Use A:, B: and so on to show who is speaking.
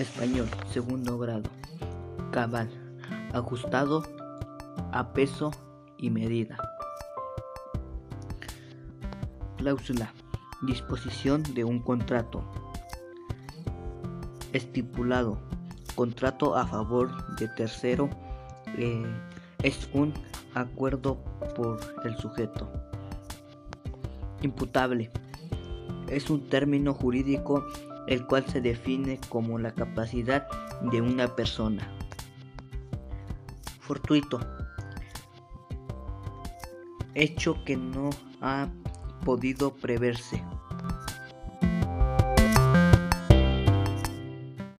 A: Español, segundo grado. Cabal, ajustado a peso y medida. Cláusula. Disposición de un contrato. Estipulado. Contrato a favor de tercero. Eh, es un acuerdo por el sujeto. Imputable. Es un término jurídico el cual se define como la capacidad de una persona. Fortuito. Hecho que no ha podido preverse.